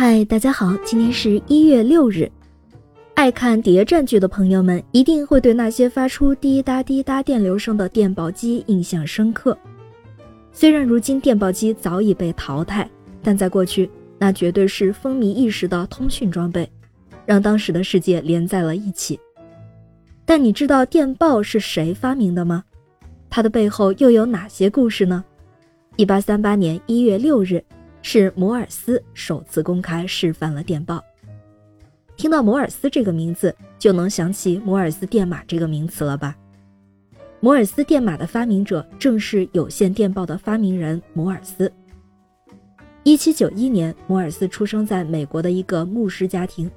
嗨，大家好，今天是一月六日。爱看谍战剧的朋友们一定会对那些发出滴答滴答电流声的电报机印象深刻。虽然如今电报机早已被淘汰，但在过去，那绝对是风靡一时的通讯装备，让当时的世界连在了一起。但你知道电报是谁发明的吗？它的背后又有哪些故事呢？一八三八年一月六日。是摩尔斯首次公开示范了电报。听到摩尔斯这个名字，就能想起摩尔斯电码这个名词了吧？摩尔斯电码的发明者正是有线电报的发明人摩尔斯。一七九一年，摩尔斯出生在美国的一个牧师家庭，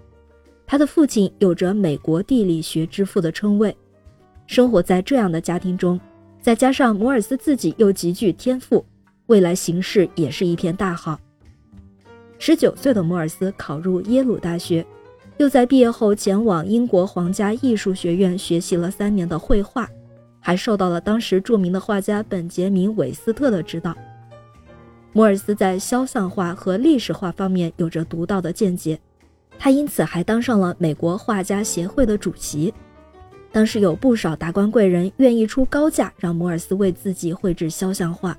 他的父亲有着美国地理学之父的称谓。生活在这样的家庭中，再加上摩尔斯自己又极具天赋。未来形势也是一片大好。十九岁的摩尔斯考入耶鲁大学，又在毕业后前往英国皇家艺术学院学习了三年的绘画，还受到了当时著名的画家本杰明·韦斯特的指导。摩尔斯在肖像画和历史画方面有着独到的见解，他因此还当上了美国画家协会的主席。当时有不少达官贵人愿意出高价让摩尔斯为自己绘制肖像画。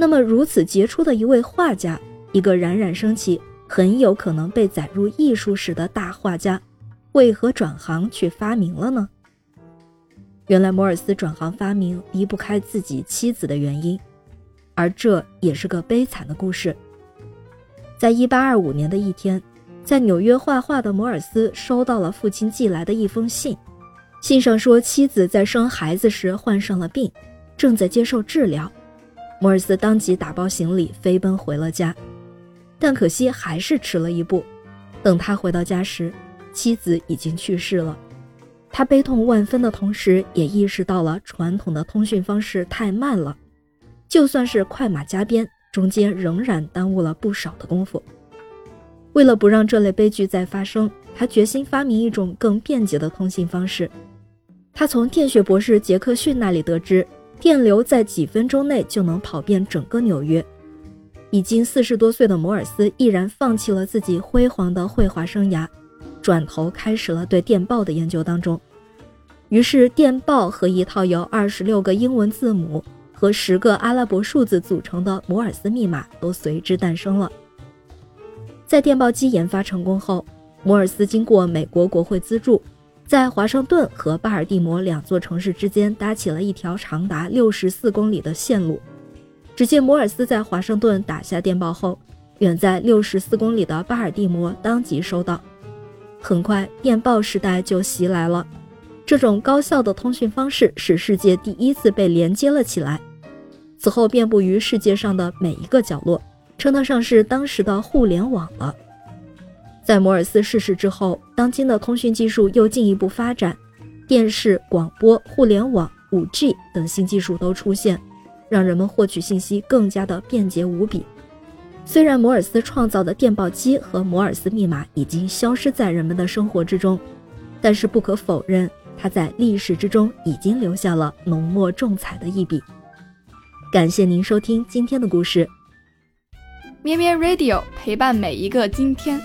那么，如此杰出的一位画家，一个冉冉升起、很有可能被载入艺术史的大画家，为何转行去发明了呢？原来，摩尔斯转行发明离不开自己妻子的原因，而这也是个悲惨的故事。在一八二五年的一天，在纽约画画的摩尔斯收到了父亲寄来的一封信，信上说妻子在生孩子时患上了病，正在接受治疗。摩尔斯当即打包行李，飞奔回了家，但可惜还是迟了一步。等他回到家时，妻子已经去世了。他悲痛万分的同时，也意识到了传统的通讯方式太慢了，就算是快马加鞭，中间仍然耽误了不少的功夫。为了不让这类悲剧再发生，他决心发明一种更便捷的通信方式。他从电学博士杰克逊那里得知。电流在几分钟内就能跑遍整个纽约。已经四十多岁的摩尔斯毅然放弃了自己辉煌的绘画生涯，转头开始了对电报的研究当中。于是，电报和一套由二十六个英文字母和十个阿拉伯数字组成的摩尔斯密码都随之诞生了。在电报机研发成功后，摩尔斯经过美国国会资助。在华盛顿和巴尔的摩两座城市之间搭起了一条长达六十四公里的线路。只见摩尔斯在华盛顿打下电报后，远在六十四公里的巴尔的摩当即收到。很快，电报时代就袭来了。这种高效的通讯方式使世界第一次被连接了起来。此后，遍布于世界上的每一个角落，称得上是当时的互联网了。在摩尔斯逝世之后，当今的通讯技术又进一步发展，电视、广播、互联网、5G 等新技术都出现，让人们获取信息更加的便捷无比。虽然摩尔斯创造的电报机和摩尔斯密码已经消失在人们的生活之中，但是不可否认，它在历史之中已经留下了浓墨重彩的一笔。感谢您收听今天的故事，咩咩 Radio 陪伴每一个今天。